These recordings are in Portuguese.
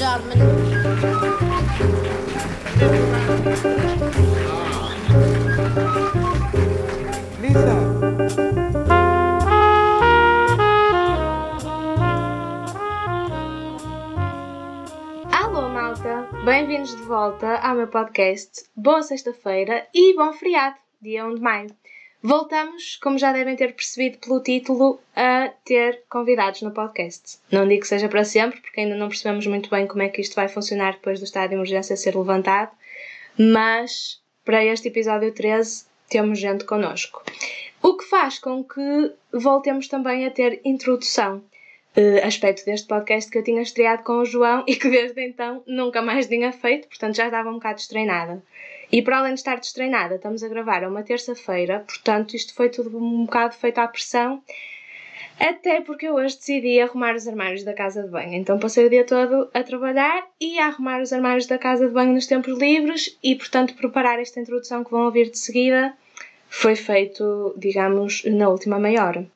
Lisa, Alô, malta! Bem-vindos de volta ao meu podcast. Boa sexta-feira e bom feriado, dia 1 de maio. Voltamos, como já devem ter percebido pelo título, a ter convidados no podcast. Não digo que seja para sempre, porque ainda não percebemos muito bem como é que isto vai funcionar depois do estado de emergência ser levantado, mas para este episódio 13 temos gente connosco. O que faz com que voltemos também a ter introdução eh, aspecto deste podcast que eu tinha estreado com o João e que desde então nunca mais tinha feito, portanto já estava um bocado destreinada. E para além de estar destreinada, estamos a gravar a uma terça-feira, portanto isto foi tudo um bocado feito à pressão, até porque eu hoje decidi arrumar os armários da casa de banho. Então passei o dia todo a trabalhar e a arrumar os armários da casa de banho nos tempos livres e, portanto, preparar esta introdução que vão ouvir de seguida foi feito, digamos, na última meia hora.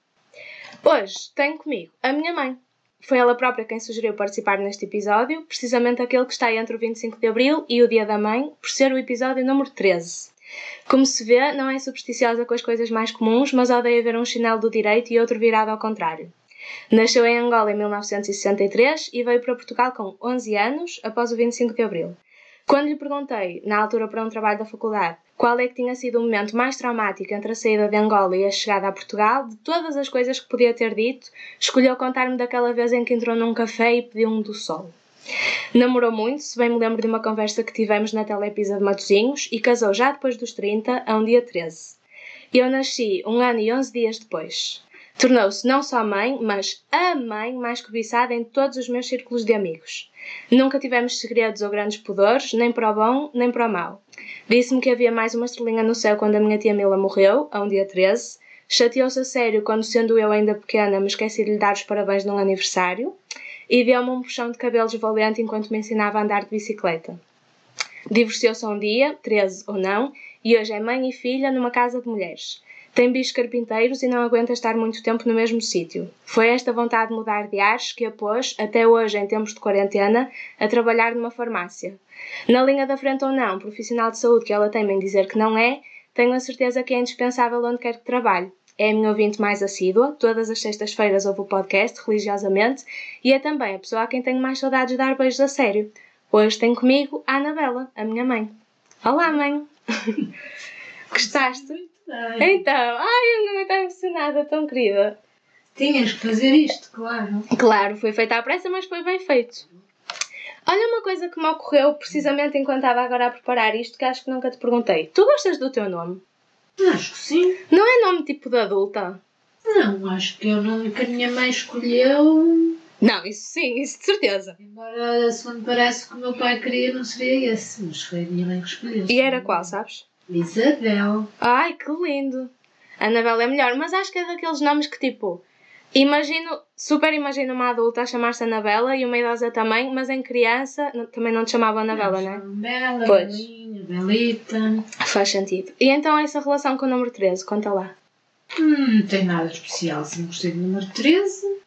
Hoje tenho comigo a minha mãe. Foi ela própria quem sugeriu participar neste episódio, precisamente aquele que está entre o 25 de Abril e o Dia da Mãe, por ser o episódio número 13. Como se vê, não é supersticiosa com as coisas mais comuns, mas odeia ver um chinelo do direito e outro virado ao contrário. Nasceu em Angola em 1963 e veio para Portugal com 11 anos, após o 25 de Abril. Quando lhe perguntei, na altura para um trabalho da faculdade, qual é que tinha sido o momento mais traumático entre a saída de Angola e a chegada a Portugal, de todas as coisas que podia ter dito, escolheu contar-me daquela vez em que entrou num café e pediu um do sol. Namorou muito, se bem me lembro de uma conversa que tivemos na Telepisa de Matosinhos, e casou já depois dos 30, a um dia 13. Eu nasci um ano e 11 dias depois. Tornou-se não só mãe, mas a mãe mais cobiçada em todos os meus círculos de amigos. Nunca tivemos segredos ou grandes pudores, nem para o bom, nem para o mau. Disse-me que havia mais uma estrelinha no céu quando a minha tia Mila morreu, a um dia 13. Chateou-se a sério quando, sendo eu ainda pequena, me esqueci de lhe dar os parabéns num aniversário. E deu-me um puxão de cabelos valente enquanto me ensinava a andar de bicicleta. Divorciou-se um dia, 13 ou não, e hoje é mãe e filha numa casa de mulheres. Tem bichos carpinteiros e não aguenta estar muito tempo no mesmo sítio. Foi esta vontade de mudar de ares que a pôs, até hoje em tempos de quarentena, a trabalhar numa farmácia. Na linha da frente ou não, profissional de saúde que ela tem em dizer que não é, tenho a certeza que é indispensável onde quer que trabalhe. É a minha ouvinte mais assídua, todas as sextas-feiras ouve o podcast, religiosamente, e é também a pessoa a quem tenho mais saudades de dar beijos a sério. Hoje tenho comigo a Anabela, a minha mãe. Olá, mãe! Gostaste? Então, ai, eu não estou emocionada, tão querida. Tinhas que fazer isto, claro. Claro, foi feito à pressa, mas foi bem feito. Olha uma coisa que me ocorreu precisamente enquanto estava agora a preparar isto, que acho que nunca te perguntei. Tu gostas do teu nome? Acho que sim. Não é nome tipo de adulta? Não, acho que é o nome que a minha mãe escolheu. Não, isso sim, isso de certeza. Embora, segundo parece que o meu pai queria, não seria esse. Mas foi a minha mãe que escolheu. E era qual, sabes? Isabel. Ai, que lindo! Anabela é melhor, mas acho que é daqueles nomes que tipo. Imagino, super imagino uma adulta a chamar-se Anabela e uma idosa também, mas em criança não- também não te chamava Anabela, não é? Bela, Pois. Belinha, Belita. Faz sentido. E então essa relação com o número 13, conta lá. Hum, não tem nada especial. Sempre gostei do número 13.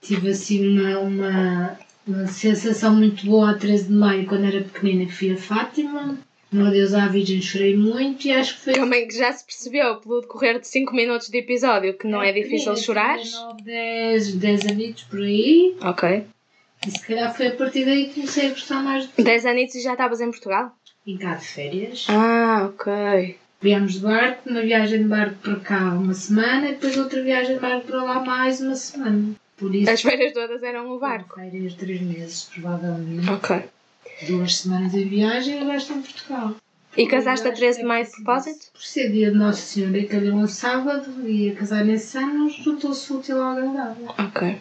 Tive assim uma, uma, uma sensação muito boa a 13 de maio quando era pequenina que fui a Fátima. No Adeus à Virgem chorei muito e acho que foi Também que já se percebeu pelo decorrer de 5 minutos de episódio que não é difícil chorar. 9, 10, 10 anos por aí. Ok. E se calhar foi a partir daí que comecei a gostar mais de 10 anitos e já estavas em Portugal? Em cá de férias. Ah, ok. Viemos de barco, uma viagem de barco para cá uma semana e depois outra viagem de barco para lá mais uma semana. Por isso, As feiras todas eram o barco. férias três meses, provavelmente. Ok. Duas semanas de viagem e o resto em Portugal. E casaste a 13 de maio de propósito? Por ser dia de Nossa Senhora e calhou um sábado e a casar nesse ano, juntou-se útil ao agradável. Ok.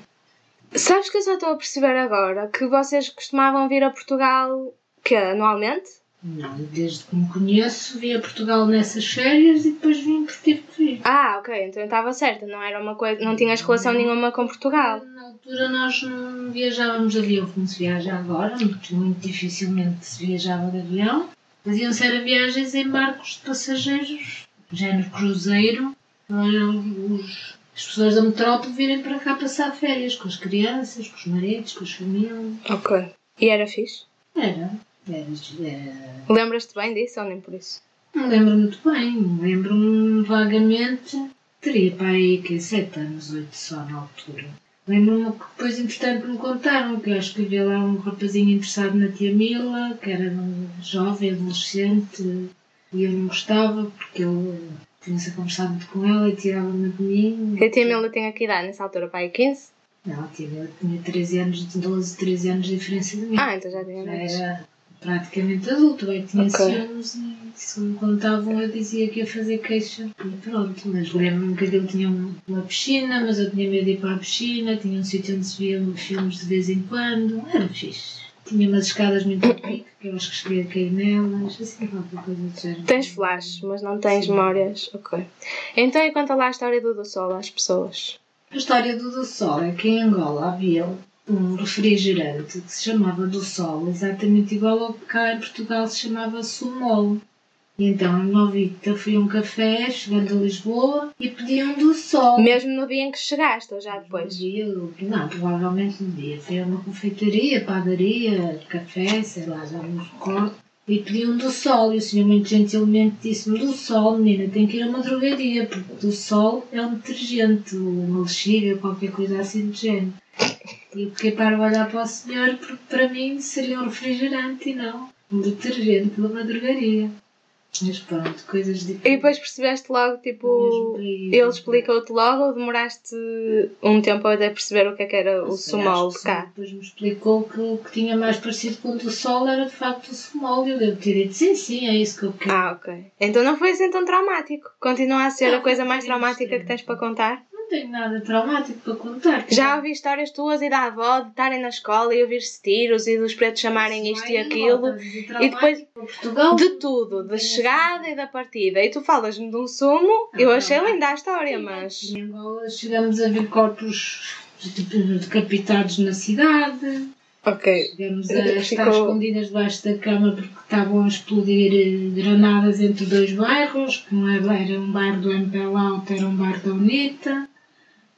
Sabes que eu só estou a perceber agora que vocês costumavam vir a Portugal que anualmente? Não, desde que me conheço, vim a Portugal nessas férias e depois vim porque tive que vir. Ah, ok, então eu estava certa, não era uma coisa, não tinhas relação nenhuma com Portugal. Na altura nós não viajávamos de avião como se viaja agora, muito, muito dificilmente se viajava de avião. Faziam-se era viagens em barcos de passageiros, género cruzeiro, os, as pessoas da metrópole virem para cá passar férias com as crianças, com os maridos, com as famílias. Ok. E era fixe? Era. Era. era... Lembras-te bem disso ou nem por isso? Não lembro muito bem. Lembro-me vagamente. Teria para aí que 7 anos, 8 só na altura. Lembro-me que depois, entretanto, me contaram que eu acho que havia lá um rapazinho interessado na tia Mila, que era um jovem, adolescente, e eu não gostava porque eu tinha-se conversado muito com ela e tirava-me de mim. E a tia Mila tinha que idade nessa altura, aí 15? Não, a tia Mila tinha 13 anos, 12, 13 anos de diferença de mim. Ah, então já tinha mais. era praticamente adulto, eu tinha Ok. ciúmes e se me contavam eu dizia que ia fazer queixa. E pronto, mas lembro-me que aquilo tinha um- uma piscina, mas eu tinha medo de ir para a piscina, tinha um sítio onde se viam filmes de vez em quando, era fixe. Tinha umas escadas muito pique, que eu acho que cheguei a cair nelas, assim qualquer coisa do género. Tens flash, mas não tens Sim. memórias. Ok. Então, e conta lá a história do do Sol às pessoas. A história do do Sol é que em Angola havia um refrigerante que se chamava do Sol, exatamente igual ao que cá em Portugal se chamava Sumol. E então em Novita fui a um café, chegando a Lisboa, e pedi um do Sol. Mesmo no dia em que chegaste, ou já depois? No dia, não, provavelmente no dia. Fui a uma confeitaria, padaria, café, sei lá, já não me recordo. E pedi um do sol. E o senhor muito gentilmente disse-me: Do sol, menina, tem que ir a uma drogaria, porque do sol é um detergente, uma lexívia, qualquer coisa assim do género. E eu fiquei para olhar para o senhor, porque para mim seria um refrigerante e não um detergente de uma drogaria. Mas pronto, coisas diferentes. E depois percebeste logo, tipo, ele explicou-te logo ou demoraste um tempo até perceber o que é que era o sumol cá? Depois me explicou que o que tinha mais parecido com o do sol era de facto o sumol. E eu devo ter dito, sim, sim, é isso que eu quero. Ah, ok. Então não foi assim tão traumático. Continua a ser Não, a coisa mais um traumática que tens para contar? Não tenho nada traumático para contar. Já ouvi histórias tuas e da avó de estarem na escola e ouvir-se tiros e dos pretos chamarem isto e aquilo. e depois Portugal, De tudo, da chegada e da partida. E tu falas-me de um sumo, eu achei linda a história, mas. Em Angola chegamos a ver corpos tipo, decapitados na cidade. Ok. Chegamos a estar Ficou- escondidas debaixo da cama porque estavam a explodir eh, granadas entre dois bairros, que não era, um bairro do MPL Alto, era um bairro da UNITA.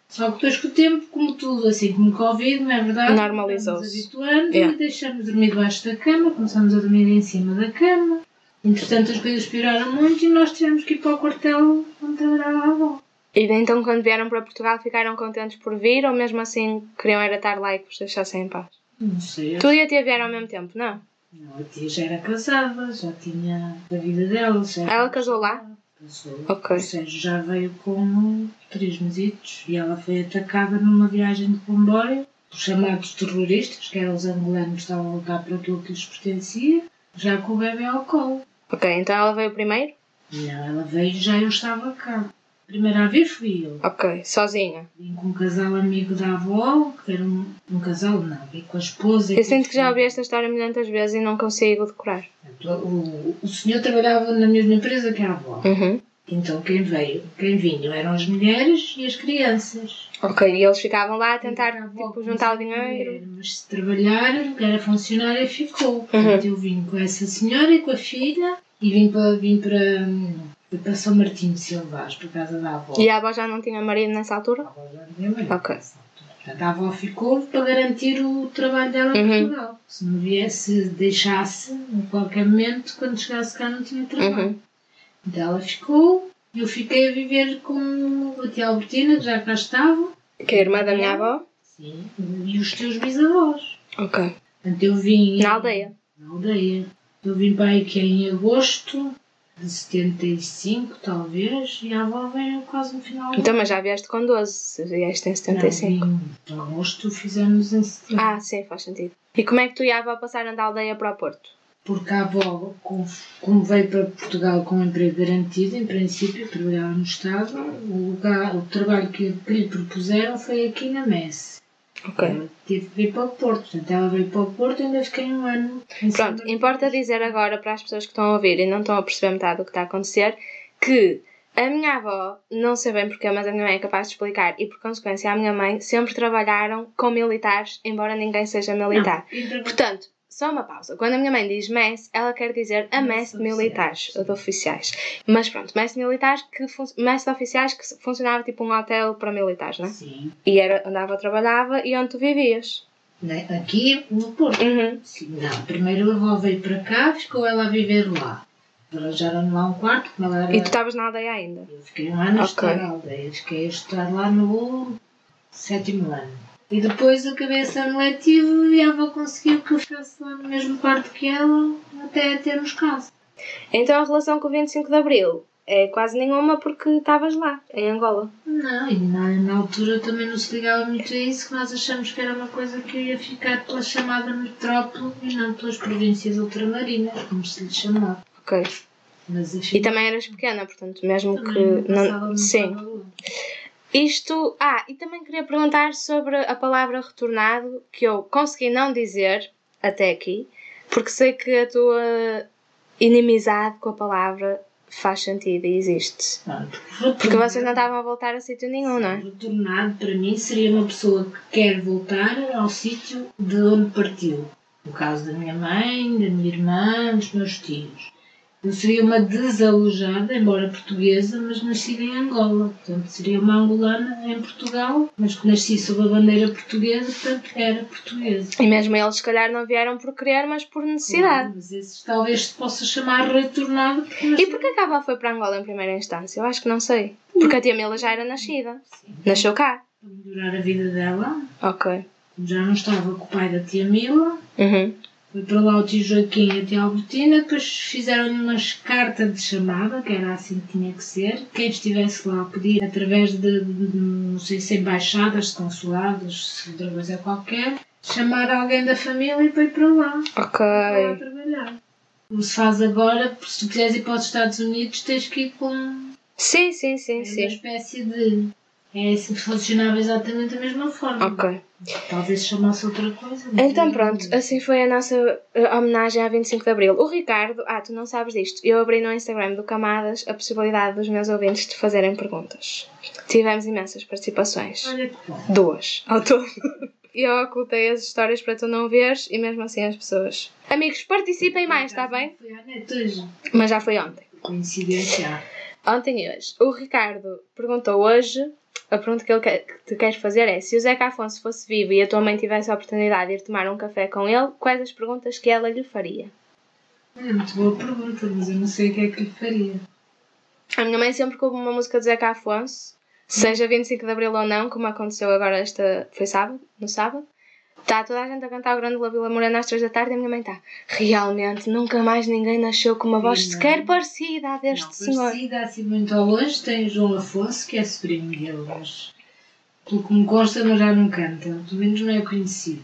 Só que depois com o tempo, como tudo, assim como o Covid, não é verdade? Normalizou-se. Estamos habituando Yeah. e deixamos de dormir debaixo da cama, começamos a dormir em cima da cama. Entretanto, as coisas pioraram muito e nós tivemos que ir para o quartel onde trabalhava a avó. E então, quando vieram para Portugal, ficaram contentes por vir ou mesmo assim queriam era estar lá e que vos deixassem em paz? Não sei, Tu e a tia vieram ao mesmo tempo, não? Não, a tia já era casada, já tinha a vida dela. Já Ela casou lá? Casou. Ok. O Sérgio já veio com três mesitos e ela foi atacada numa viagem de comboio por chamados terroristas, que eram os angolanos que estavam a lutar por aquilo que lhes pertencia, já com o bebê ao colo. Ok, então ela veio primeiro? Não, ela veio e já eu estava cá. Primeira a vir fui eu. Ok, sozinha. Vim com um casal amigo da avó, que era um, um casal, não, vim com a esposa. Eu sinto o que já ouvi esta história milhentas vezes e não consigo decorar. O, o senhor trabalhava na mesma empresa que a avó. Uhum. Então quem veio, quem vinham eram as mulheres e as crianças. Ok, e eles ficavam lá a tentar, A tipo, juntar o dinheiro. ver, Mas se trabalhar, era funcionária, ficou. Uhum. Portanto, eu vim com essa senhora e com a filha e vim para, vim para, hum, para São Martinho de Silvaz, por casa da avó. E a avó já não tinha marido nessa A altura? avó já tinha marido Ok. nessa altura. Portanto, a avó ficou para garantir o trabalho dela em Uhum. Portugal. Se não viesse, deixasse, em qualquer momento, quando chegasse cá, não tinha trabalho. Uhum. Então ela ficou, eu fiquei a viver com a tia Albertina, que já cá estava, Que é a irmã da minha avó? sim, e os teus bisavós. Ok. Portanto, eu vim. Na aldeia? Na aldeia. Eu vim para aí que é em agosto de 75, talvez, e a avó veio quase no final Então, mas já vieste com 12, se vieste em 75. Não, Em agosto fizemos em setembro. Ah, sim, faz sentido. E como é que tu e a avó passaram da aldeia para o Porto? Porque a avó, com- como veio para Portugal com um emprego garantido, em princípio, trabalhava no Estado, o, lugar, o trabalho que, que lhe propuseram foi aqui na Messe. Ok. Ela teve que vir para o Porto. Portanto, ela veio para o Porto e ainda fiquei um ano. Pronto, importa dizer agora para as pessoas que estão a ouvir e não estão a perceber metade do que está a acontecer que a minha avó, não sei bem porquê, mas a minha mãe é capaz de explicar e por consequência a minha mãe sempre trabalharam com militares, embora ninguém seja militar. Não, Portanto, só uma pausa. Quando a minha mãe diz MES, ela quer dizer a MES Messe de militares, de oficiais. Mas pronto, MES de militares que fun- MES de oficiais que funcionava tipo um hotel para militares, não é? Sim. E era onde a avó trabalhava e onde tu vivias. né, aqui no Porto. Uhum. Sim, não. Primeiro a avó veio para cá, ficou ela a viver lá. Arranjaram lá um quarto, como ela era. E tu estavas na aldeia ainda? Eu fiquei um ano a Ok. estudar a aldeia. Fiquei a estudar lá no sétimo ano. E depois acabei esse ano letivo e a avó conseguiu que eu ficasse lá no mesmo quarto que ela até termos casa. Então a relação com o 25 de Abril é quase nenhuma porque estavas lá, em Angola. Não, e na, na altura também não se ligava muito a isso, que nós achamos que era uma coisa que ia ficar pela chamada metrópole e não pelas províncias ultramarinas, como se lhe chamava. Ok. Mas E enfim, também eras pequena, portanto, mesmo que. não sim. Isto. Ah, e também queria perguntar sobre a palavra retornado, que eu consegui não dizer até aqui, porque sei que a tua inimizade com a palavra faz sentido e existe. Pronto, Porque vocês não estavam a voltar a sítio nenhum, não é? Retornado, para mim, seria uma pessoa que quer voltar ao sítio de onde partiu. No caso da minha mãe, da minha irmã, dos meus tios. Seria uma desalojada, embora portuguesa, mas nascida em Angola. Portanto, seria uma angolana em Portugal, mas que nasci sob a bandeira portuguesa, portanto, era portuguesa. E mesmo eles, se calhar, não vieram por querer, mas por necessidade. Mas esses talvez se possa chamar retornado. Porque E nasceram- porquê que a avó foi para Angola em primeira instância? Eu acho que não sei. Porque a tia Mila já era nascida. Sim, Nasceu cá. para melhorar a vida dela. Ok. Já não estava com o pai da tia Mila. Uhum. Foi para lá o tio Joaquim e a tia Albertina, depois fizeram-lhe umas cartas de chamada, que era assim que tinha que ser. Quem estivesse lá podia, através de, de- de, não sei se embaixadas, se consulados, se outra coisa qualquer, chamar alguém da família e ir para lá, para lá Ok. trabalhar. Como se faz agora, se tu quiseres ir para os Estados Unidos, tens que ir com Sim, sim, sim, é uma sim. espécie de. É assim que funcionava exatamente da mesma forma. Ok. Talvez chamasse outra coisa. Então pronto, assim foi a nossa eh, homenagem a 25 de Abril. O Ricardo, ah, tu não sabes disto, eu abri no Instagram do Camadas a possibilidade dos meus ouvintes de fazerem perguntas. Tivemos imensas participações. Olha que bom. Duas, ao todo. E eu ocultei as histórias para tu não veres e mesmo assim as pessoas. Amigos, participem mais, está bem? Foi à net hoje. Mas já foi ontem. Coincidência. Ontem e hoje. O Ricardo perguntou hoje. A pergunta que, ele quer, que tu queres fazer é: se o Zeca Afonso fosse vivo e a tua mãe tivesse a oportunidade de ir tomar um café com ele, quais as perguntas que ela lhe faria? É muito boa pergunta, mas eu não sei o que é que lhe faria. A minha mãe sempre que ouve uma música do Zeca Afonso, seja 25 de Abril ou não, como aconteceu agora esta. Foi sábado? No sábado? Está toda a gente a cantar o Grande La Vila Morena às 3 da tarde e a minha mãe está. Realmente, nunca mais ninguém nasceu com uma voz não. sequer parecida à deste não, senhor. parecida assim muito ao longe, tem João Afonso, que é sobrinho dele, mas pelo que me consta, mas já não canta. Pelo menos não é conhecido.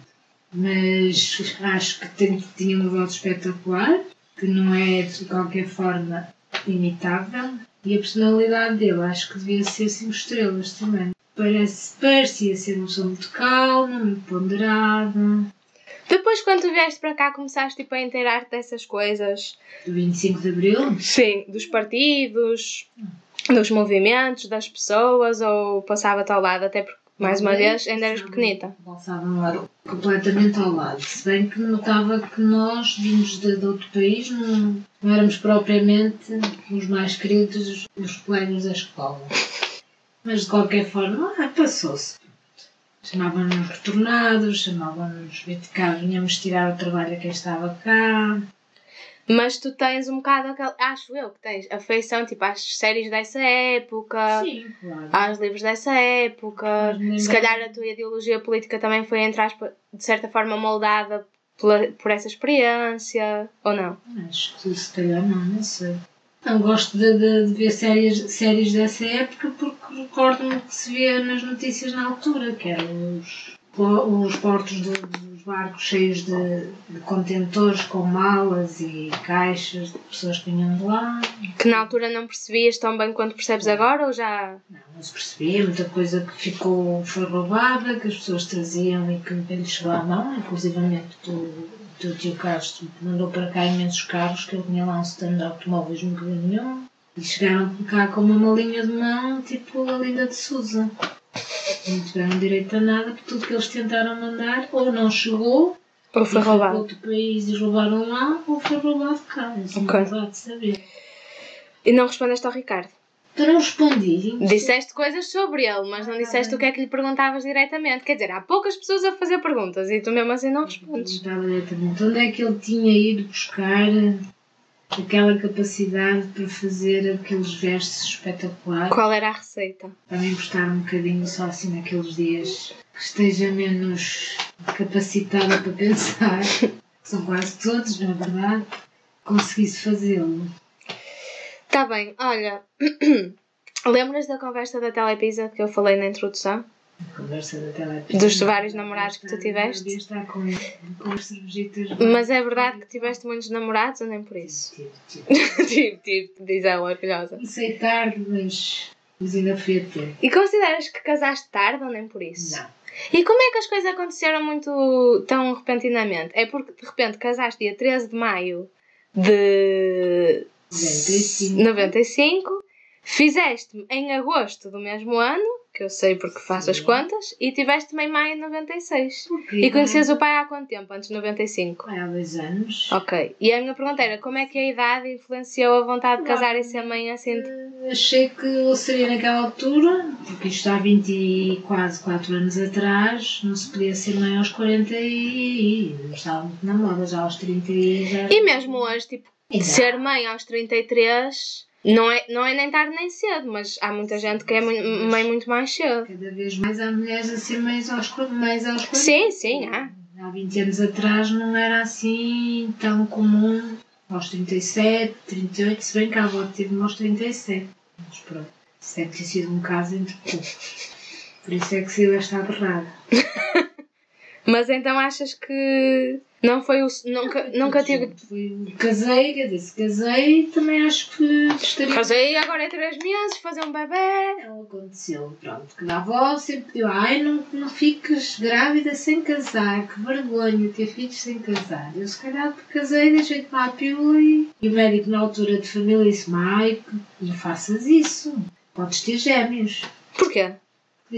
Mas acho que tem, tinha uma voz espetacular, que não é de qualquer forma imitável. E a personalidade dele acho que devia ser 5 estrelas também. Parece, parecia ser uma pessoa muito calma, muito ponderada. Depois, quando tu vieste para cá, começaste tipo, a inteirar-te dessas coisas. Do 25 de Abril, Sim, dos partidos, dos movimentos, das pessoas, ou passava-te ao lado, até porque, mais uma vez, ainda eras pequenita. Passavam lá completamente ao lado. Se bem que notava que nós, vindos de, de outro país, não, não éramos propriamente os mais queridos, os colegas da escola. Mas de qualquer forma, ah, passou-se. Chamavam-nos retornados, chamavam-nos vir de cá, vinhamos tirar o trabalho a quem estava cá. Mas tu tens um bocado aquele. Acho eu que tens afeição tipo às séries dessa época, Sim, claro. aos livros dessa época. Mas Se calhar a tua ideologia política também foi, entre aspas, de certa forma moldada pela, por essa experiência, ou não? Acho que se calhar não, não sei. Não gosto de, de- de ver séries, séries dessa época porque recordo-me que se via nas notícias na altura, que eram os, os portos do- dos barcos cheios de, de contentores com malas e caixas de pessoas que vinham de lá. Que na altura não percebias tão bem quanto percebes agora, ou já. Não, não se percebia, muita coisa que ficou, foi roubada, que as pessoas traziam e que nunca lhes chegou à mão, inclusivamente tu, o teu tio Castro mandou para cá imensos carros, que ele tinha lá um stand de automóveis, nunca viu nenhum, e chegaram cá com uma malinha de mão, tipo a Linda de Souza. Não tiveram direito a nada, porque tudo que eles tentaram mandar ou não chegou, Ou foi roubado? outro país e roubaram lá, ou foi roubado cá. Isso Ok. não dá de saber. E não respondeste ao Ricardo. Tu não respondi. Disseste coisas sobre ele, mas não disseste o que é que lhe perguntavas diretamente. Quer dizer, há poucas pessoas a fazer perguntas e tu mesmo assim não respondes. Perguntava diretamente onde é que ele tinha ido buscar aquela capacidade para fazer aqueles versos espetaculares. Qual era a receita? Também gostar um bocadinho só assim naqueles dias que esteja menos capacitada para pensar, que são quase todos, na verdade, conseguisse fazê-lo. Tá bem, olha. Lembras da conversa da Telepisa que eu falei na introdução? A conversa da telepisa. Dos vários namorados que tu tiveste? Estar com. Mas é verdade que tiveste muitos namorados ou nem por isso? Tive, tive. tipo, tipo, diz ela orgulhosa. Comecei tarde, mas, mas ainda fui a ter. E consideras que casaste tarde ou nem por isso? Não. E como é que as coisas aconteceram muito tão repentinamente? É porque de repente casaste dia 13 de maio de 95. 95, fizeste-me em agosto do mesmo ano, que eu sei porque faço as Sim. contas, e tiveste-me em maio de 96. Porquê? E conhecias o pai há quanto tempo? Antes de 95? Há dois anos. Ok. E a minha pergunta era como é que a idade influenciou a vontade de casar e ser mãe assim? Eh, Achei que eu seria naquela altura, porque isto há 20 e quase 4 anos atrás, não se podia ser mãe aos 40 e. não estava muito na moda, já aos 30 e já. E mesmo hoje, tipo, Exato. ser mãe aos 33 não é, não é nem tarde nem cedo, mas há muita gente que é mãe muito mais cedo. Cada vez mais há mulheres a ser mães aos, mães aos 40. Sim, sim, há. Há 20 anos atrás não era assim tão comum. Aos 37, 38, se bem que a avó teve-me aos 37. Mas pronto, isso deve ter sido um caso entre poucos. Por isso é que saiu esta aberrada. Mas então achas que não foi o. Nunca, nunca tive. Casei, quer dizer, se casei, também acho que estaria. Casei agora é 3 meses, fazer um bebê. Não aconteceu, pronto. Que a avó sempre pediu, ai, não, não fiques grávida sem casar, que vergonha ter filhos sem casar. Eu se calhar casei, deixei de tomar a pílula e, e o médico na altura de família disse, ai, não faças isso, podes ter gêmeos. Porquê?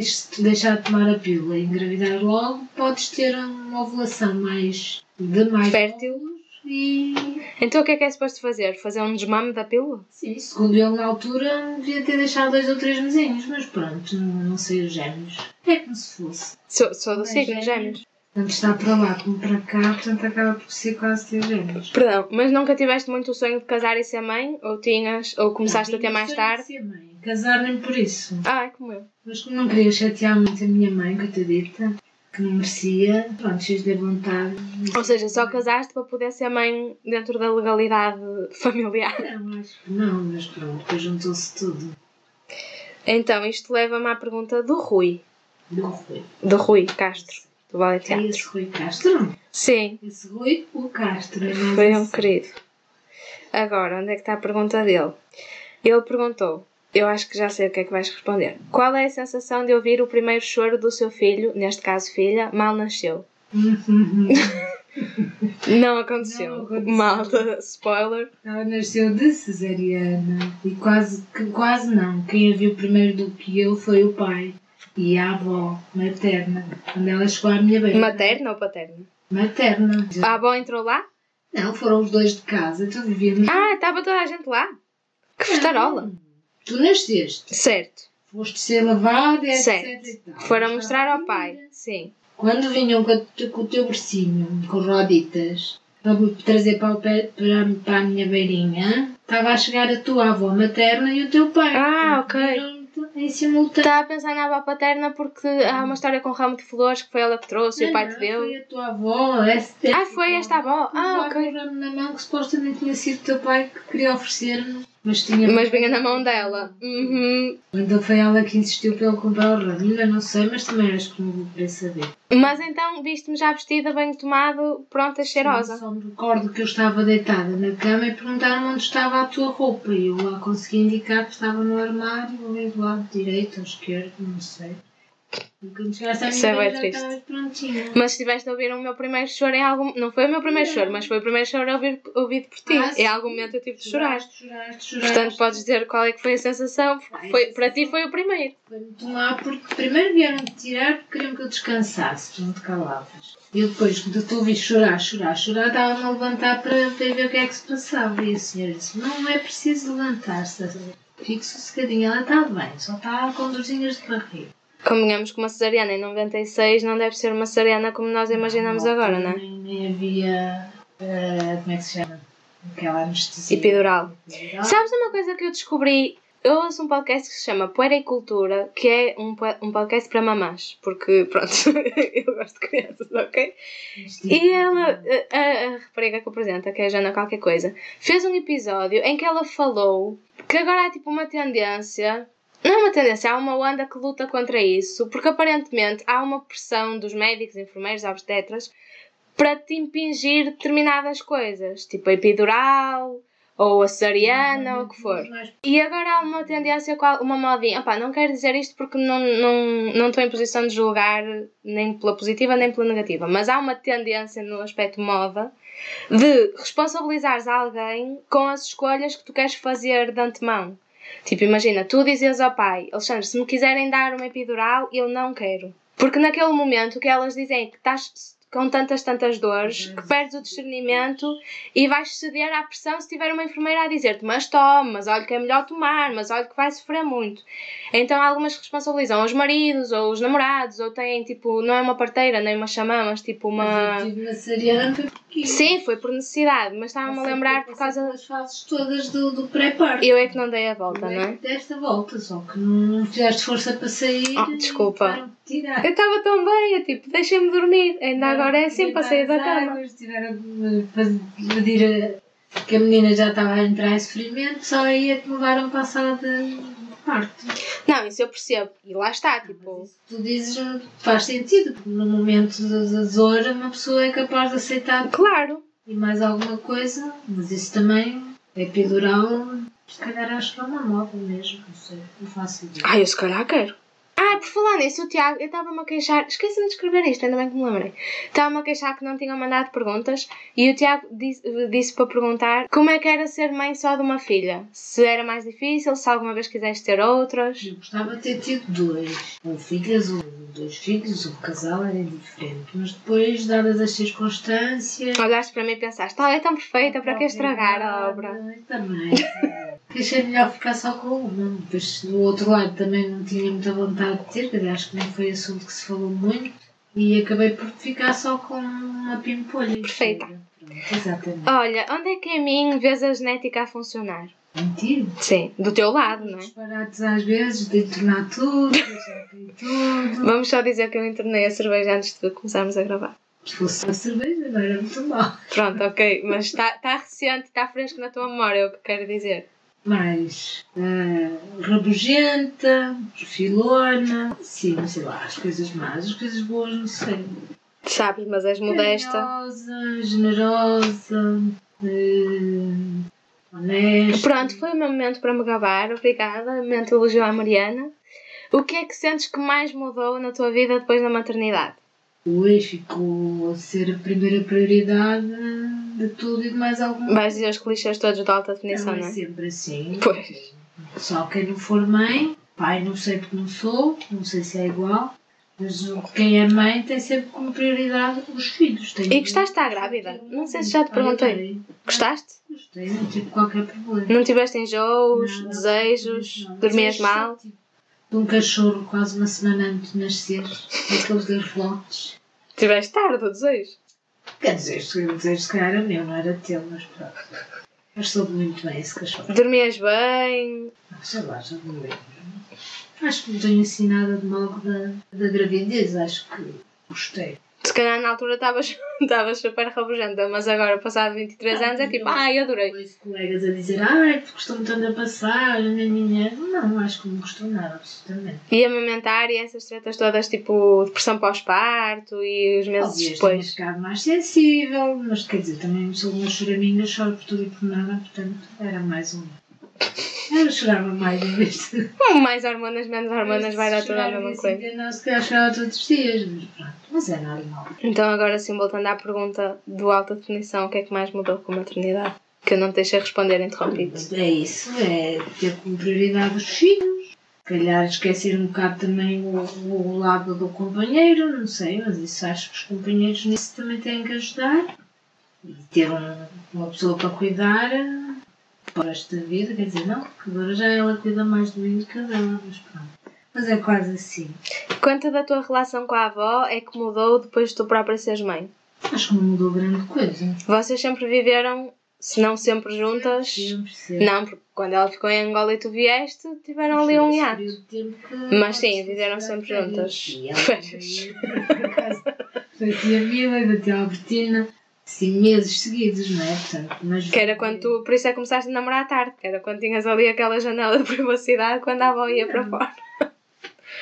Se deixar de tomar a pílula e engravidar logo, podes ter uma ovulação mais de mais Fértil. óvulos e Então o que é que é suposto fazer? Fazer um desmame da pílula? Sim, segundo ele na altura devia ter deixado dois ou três mesinhos, mas pronto, não, não sei os gêmeos. É como se fosse. Sou, sou do Mas signo, gêmeos. Tanto está para lá como para cá, portanto acaba por ser quase ter gêmeos. Perdão, mas nunca tiveste muito o sonho de casar e ser mãe? Ou tinhas? Ou começaste a ter mais tarde? Ser mãe. Casar nem por isso. Ah, é como eu. Mas como não queria chatear muito a minha mãe, coitadita, que não merecia, pronto, fiz de vontade. Ou seja, só casaste para poder ser mãe dentro da legalidade familiar. Não, acho que não, mas pronto, depois juntou-se tudo. Então, isto leva-me à pergunta do Rui. Do Rui. Do Rui Castro, do Ballet é Teatro. esse Rui Castro? Sim, Esse Rui, o Castro. é foi um assim. querido. Agora, onde é que está a pergunta dele? Ele perguntou, eu acho que já sei o que é que vais responder. Qual é a sensação de ouvir o primeiro choro do seu filho, neste caso filha, mal nasceu? Não aconteceu. Não aconteceu. Malta, spoiler. Ela nasceu de cesariana e quase, que- quase não. Quem a viu primeiro do que eu foi o pai e a avó materna. Quando ela chegou à minha beira. Materna ou paterna? Materna. A avó entrou lá? Não, foram os dois de casa. Então vivíamos. Ah, estava toda a gente lá. Que festarola. Tu nasceste, Certo, foste ser lavada, etc. certo. Foram mostrar ao pai. Sim. Quando vinham com, a- com o teu bercinho, com roditas, para me trazer para, o pé, para, para a minha beirinha, estava a chegar a tua avó materna e o teu pai. Ah, ok. Em simultâneo. Estava a pensar na avó paterna porque há uma história com um ramo de flores que foi ela que trouxe e o pai Não, te deu. Foi a tua avó. Essa, Ah, foi esta avó? Ah, ok. ok. ramo na mão que supostamente tinha sido o teu pai que queria oferecer-me. Mas tinha. Mas vinha na mão dela. Uhum. Então foi ela que insistiu para ele comprar o. Ainda não sei, mas também acho que não vou querer saber. Mas então viste-me já vestida, bem tomado, pronta, cheirosa. Só me recordo que eu estava deitada na cama e perguntaram onde estava a tua roupa. E eu lá consegui indicar que estava no armário, ali do lado direito ou esquerdo, não sei. Isso é já triste. prontinha. Mas se estiveste a ouvir o meu primeiro choro em algum. Não foi o meu primeiro choro, mas foi o primeiro choro ouvir, ouvido por ti. Ah, em algum momento eu tive de chorar. Choraste, choraste, choraste. Portanto, podes dizer qual é que foi a sensação, porque foi, para ti foi o primeiro. Foi muito má porque primeiro vieram te tirar porque queriam que eu descansasse, tu não te calavas. E depois, quando eu te ouvi chorar, chorar, chorar, estava-me a levantar para, para ver o que é que se passava. E a senhora disse: Não é preciso levantar-se. Fique sossegadinha, ela está bem, só está com dorzinhas de barriga. Convenhamos que uma cesariana em 96 não deve ser uma cesariana como nós imaginamos Na agora, não é? Nem, havia. eh, como é que se chama? Aquela anestesia. Epidural. Epidural. Sabes uma coisa que eu descobri? Eu ouço um podcast que se chama Puericultura, que é um, um podcast para mamãs, porque, pronto, eu gosto de crianças, ok? E ela, a, a, rapariga que apresenta, que é a Jana qualquer coisa, fez um episódio em que ela falou que agora há tipo uma tendência, não é uma tendência, há uma onda que luta contra isso, porque aparentemente há uma pressão dos médicos, enfermeiros, obstetras, para te impingir determinadas coisas, tipo a epidural, ou a cesariana, ou o que for. E agora há uma tendência, uma modinha. Opá, não quero dizer isto porque não, não, não estou em posição de julgar nem pela positiva nem pela negativa, mas há uma tendência no aspecto moda de responsabilizares alguém com as escolhas que tu queres fazer de antemão. Tipo, imagina, tu dizes ao pai, Alexandre, se me quiserem dar uma epidural, eu não quero. Porque naquele momento o que elas dizem é que estás com tantas, tantas dores que perdes o discernimento e vais ceder à pressão se tiver uma enfermeira a dizer-te mas tome, mas olha que é melhor tomar, mas olha que vai sofrer muito. Então algumas responsabilizam os maridos ou os namorados ou têm tipo, não é uma parteira nem uma xamã, mas tipo uma... eu tive uma cesariana porque Sim, foi por necessidade, mas estava-me a lembrar por causa... das fases todas do, do pré-parto. Eu é que não dei a volta, Não não é é? que deste a volta, só que não fizeste força para sair. Oh, desculpa. Eu estava tão bem, eu tipo, deixem-me dormir. Ainda agora é assim para sair da cama. Tiveram faz- pedir que a menina já estava a entrar em sofrimento, só aí é que levaram para a sala de de parto. Não, isso eu percebo. E lá está, tipo... Mas isso tu dizes faz sentido, porque no momento da da dor uma pessoa é capaz de aceitar Claro. e mais alguma coisa, mas isso também é epidural, se calhar acho que é uma moda mesmo, não sei, não faço ideia. Ah, eu se calhar quero. Ah, por falar nisso, o Tiago, eu estava-me a queixar, esqueci-me de escrever isto, ainda bem que me lembrei. Estava-me a queixar que não tinham mandado perguntas e o Tiago disse, disse para perguntar como é que era ser mãe só de uma filha. Se era mais difícil, se alguma vez quiseste ter outras. Eu gostava de ter tido dois, ou filhas, ou dois filhos, ou casal, era diferente, mas depois, dadas as circunstâncias. Olhaste para mim e pensaste, ela é tão perfeita, para que estragar a obra? Também. Achei melhor ficar só com uma. Depois, do outro lado, também não tinha muita vontade de ter, acho que nem foi assunto que se falou muito. E acabei por ficar só com uma pimpolha. Perfeita. Exatamente. Olha, onde é que em mim vês a genética a funcionar? Mentira. Sim, do teu lado, não é? Disparates às vezes, de tornar tudo, tudo. Vamos só dizer que eu entornei a cerveja antes de começarmos a gravar. Se fosse uma cerveja, não era muito mal. Pronto, ok, mas está tá recente, está fresco na tua memória, é o que quero dizer. Mais uh, rabugenta, filona, sim, sei lá, as coisas más, as coisas boas, não sei. Sabes, mas és modesta. Carinhosa, generosa, eh, honesta. Pronto, foi o meu momento para me gabar, obrigada. Momento elogio à Mariana. O que é que sentes que mais mudou na tua vida depois da maternidade? Hoje ficou a ser a primeira prioridade de tudo e de mais alguma dizer os clichês todos de alta definição, Não não é é? sempre assim. Pois. Só quem não for mãe, pai não sei porque não sou, não sei se é igual, mas quem é mãe tem sempre como prioridade os filhos. Tem E gostaste de estar grávida? Não sei se já te perguntei. Gostaste? Gostei, não tive qualquer problema. Não tiveste enjoos, Não, desejos, não. dormias mal? de um cachorro quase uma semana antes de nascer, daqueles dois relotes. Tiveste tarde o desejo? Quer dizer, o desejo se calhar era meu, não era teu, mas pronto. Mas soube muito bem esse cachorro. Dormias bem? Sei lá, já me lembro. Acho que não tenho assim nada de mal da, da gravidez, acho que gostei. Se calhar na altura estavas super rabugenta, mas agora, passado 23 anos, é tipo, ai, adorei. Depois colegas a dizer, ai, tu gostou muito de passar, nananã. não, acho que não gostou nada, absolutamente. E amamentar e essas tretas todas, tipo, depressão pós-parto e os meses tenha depois. ficado mais sensível, mas quer dizer, também sou uma choraminga, choro por tudo e por nada, portanto era mais um. Eu chorava mais em vez Mais hormonas, menos hormonas, vai dar tudo a chorar mesma coisa. que Não, se calhar chorava todos os dias, mas pronto, mas é normal. Então, agora sim, voltando à pergunta do alta definição, o que é que mais mudou com a maternidade? Que eu não te deixei responder interrompido. É isso, é ter como prioridade os filhos. Se calhar esquecer um bocado também o, o lado do companheiro, não sei, mas isso acho que os companheiros nisso também têm que ajudar. E ter um- uma pessoa para cuidar resto da vida, quer dizer, não, porque agora já ela cuida mais do mim do que dela, mas pronto. Mas é quase assim. Quanto da tua relação com a avó é que mudou depois de tu própria seres mãe? Acho que não mudou grande coisa. Vocês sempre viveram, se não sempre juntas? Sempre, sempre. Não, porque quando ela ficou em Angola e tu vieste, tiveram ali um hiato. Mas sim, viveram sempre juntas. Férias. Foi a Mila e da tia Albertina. Sim, meses seguidos, não é? Portanto, mas... Que era quando tu, por isso é que começaste a namorar tarde, que era quando tinhas ali aquela janela de privacidade quando a avó ia para fora.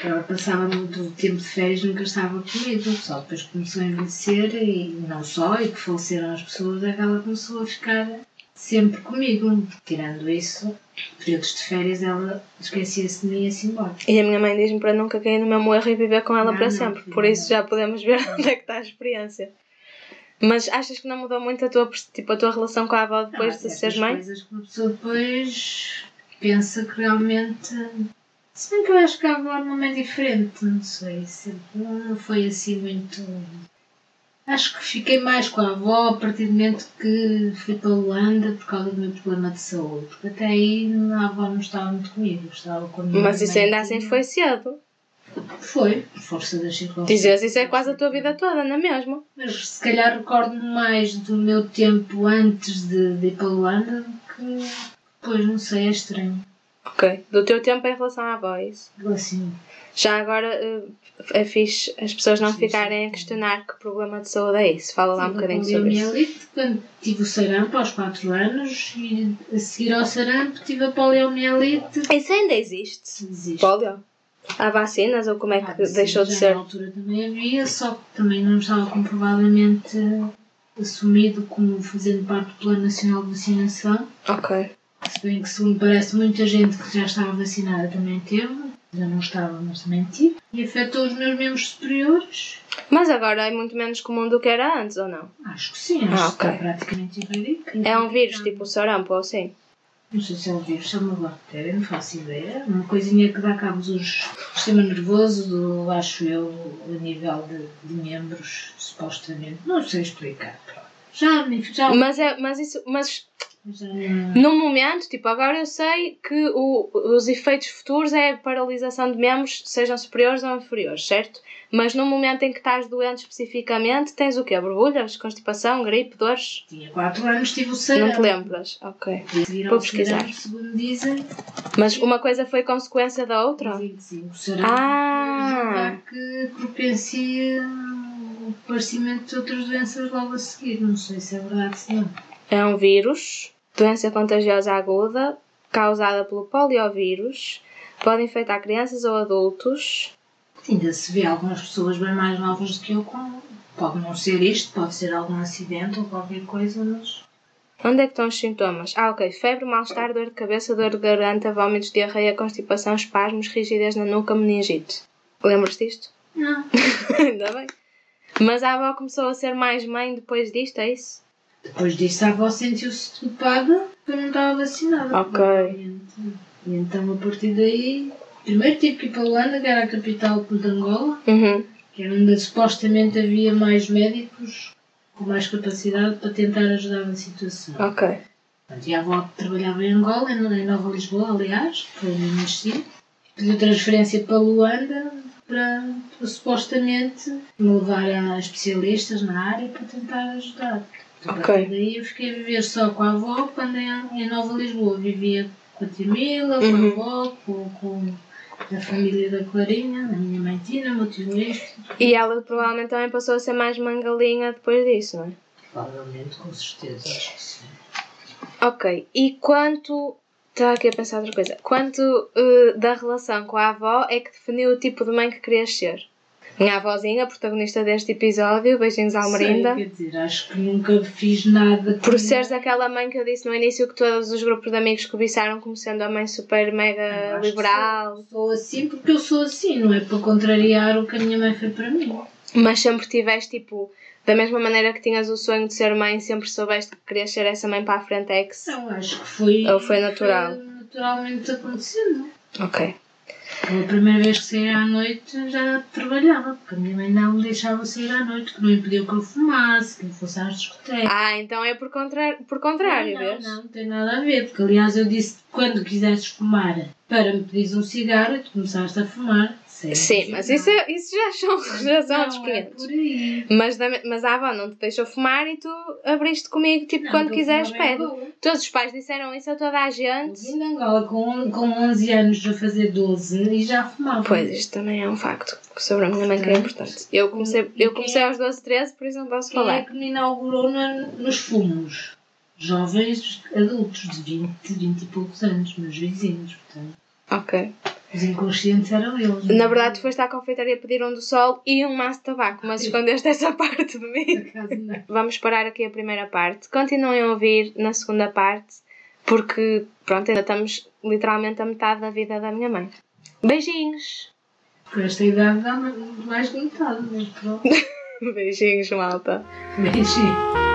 Ela passava muito tempo de férias nunca estava comigo, só depois começou a envelhecer e não só, e que faleceram as pessoas, é que ela começou a ficar sempre comigo. Tirando isso, períodos de férias ela esquecia-se de mim e ia-se embora. E a minha mãe diz-me para nunca cair no mesmo erro e viver com ela Não, para não, sempre. Por isso não. já podemos ver onde é que está a experiência. Mas achas que não mudou muito a tua, tipo, a tua relação com a avó depois Não, de essas seres mãe? coisas que uma pessoa depois pensa que realmente. Se bem que eu acho que a avó é uma mãe diferente, não sei, sempre não foi assim muito. Acho que fiquei mais com a avó a partir do momento que fui para a Holanda por causa do meu problema de saúde. Porque até aí a avó não estava muito comigo, estava com a minha Mas isso ainda assim foi cedo. Foi, força das circunstâncias. Dizes isso é quase a tua vida toda, não é mesmo? Mas se calhar recordo-me mais do meu tempo antes de, de ir para a Holanda do que depois, não sei, é estranho. Ok. Do teu tempo em relação à isso. Assim, Já agora eh, é fixe as pessoas não Sim, ficarem sim. a questionar que problema de saúde é isso. Fala lá um bocadinho sobre isso. quando tive o sarampo aos 4 anos e a seguir ao sarampo tive a poliomielite. Isso ainda existe? Existe. Polio? Há vacinas ou como é que deixou de já ser? Na altura também havia, só que também não estava comprovadamente assumido como fazendo parte do Plano Nacional de Vacinação. Ok. Se bem que, segundo parece, muita gente que já estava vacinada também teve. Eu não estava, mas também tive. E afetou os meus membros superiores. Mas agora é muito menos comum do que era antes, ou não? Acho que sim, acho Ah, que está praticamente erradicado. É um vírus tipo o sarampo ou assim? Não sei se é um vírus, é uma bactéria, não faço ideia. Uma coisinha que dá cabo do sistema nervoso, do, acho eu, a nível de, de membros, supostamente. Não sei explicar. Já, já, Mas, é, mas isso. Mas já no momento, tipo, agora eu sei que o, os efeitos futuros é a paralisação de membros, sejam superiores ou inferiores, certo? Mas no momento em que estás doente especificamente, tens o quê? Borbulhas, constipação, gripe, dores? tinha 4 anos, tive o Não te lembras? Ok. Vou pesquisar. Segundo dizem, Mas uma coisa foi consequência da outra? que sim, o Ah! é que propicia o aparecimento de outras doenças logo a seguir. Não sei se é verdade se não. É um vírus, doença contagiosa aguda, causada pelo poliovírus, pode infectar crianças ou adultos. Ainda se vê algumas pessoas bem mais novas do que eu com. Pode não ser isto, pode ser algum acidente ou qualquer coisa, mas. Onde é que estão os sintomas? Ah, ok. Febre, mal-estar, dor de cabeça, dor de garganta, vômitos, diarreia, constipação, espasmos, rigidez na nuca, meningite. Lembras-te disto? Não. Ainda bem. Mas a avó começou a ser mais mãe depois disto, é isso? Depois disso, a avó sentiu-se culpada porque eu não estava vacinada. Ok. E então, a partir daí. Primeiro tive que ir para Luanda, que era a capital de Angola, Uhum. que era onde supostamente havia mais médicos com mais capacidade para tentar ajudar na situação. Ok. Portanto, e a avó trabalhava em Angola, em Nova Lisboa, aliás, eu nasci. Pediu transferência para Luanda para, para supostamente me levar a especialistas na área para tentar ajudar. A Ok. daí eu fiquei a viver só com a avó, quando em, em Nova Lisboa vivia com a tia Mila, com Uhum. a avó, com, com a família da Clarinha, a minha mãe Tina, o meu tio Luís. E ela provavelmente também passou a ser mais mangalinha depois disso, não é? Provavelmente, com certeza, acho que sim. Ok. E quanto. Estava aqui a pensar outra coisa. Quanto eh, da relação com a avó é que definiu o tipo de mãe que querias ser? Minha avózinha, protagonista deste episódio, beijinhos à Almerinda. Sei, quer dizer, acho que nunca fiz nada Por que- seres aquela mãe que eu disse no início que todos os grupos de amigos cobiçaram como sendo a mãe super mega que liberal. Sou, sou assim porque eu sou assim, não é para contrariar o que a minha mãe foi para mim. Mas sempre tiveste tipo, da mesma maneira que tinhas o sonho de ser mãe, sempre soubeste que querias ser essa mãe para a frente ex. Não, acho que foi. Ou foi natural? foi naturalmente acontecendo. Ok. A primeira vez que saí à noite já trabalhava, porque a minha mãe não me deixava sair à noite, que não impediu que eu fumasse, que eu fosse às discotecas. Ah, então é por, contra... por contrário, não, vês? não, não tem nada a ver, porque aliás eu disse que quando quisesses fumar para me pedires um cigarro e tu começaste a fumar. Sim, mas isso, é- isso já são, já são outros é 500. por aí. Mas, da- mas a avó não te deixou fumar e tu abriste comigo, tipo, Não, quando quiseres em pede. Todos os pais disseram isso a toda a gente. vim de Angola com, com 11 anos a fazer 12 e já fumava. Pois, isto também é um facto sobre a minha mãe que é importante. Eu comecei, eu comecei aos 12, 13, por isso não posso Quem é falar. que me inaugurou na- nos fumos? Jovens adultos de 20, 20 e poucos anos, meus vizinhos, portanto. Ok. Os inconscientes eram eles. Na verdade, tu foste à confeitaria pedir um do sol e um maço de tabaco, mas escondeste essa parte de mim. Por acaso não. Vamos parar aqui a primeira parte. Continuem a ouvir na segunda parte, porque, pronto, ainda estamos literalmente a metade da vida da minha mãe. Beijinhos! Com esta idade dá mais de metade, mas pronto. Beijinhos, malta! Beijinho.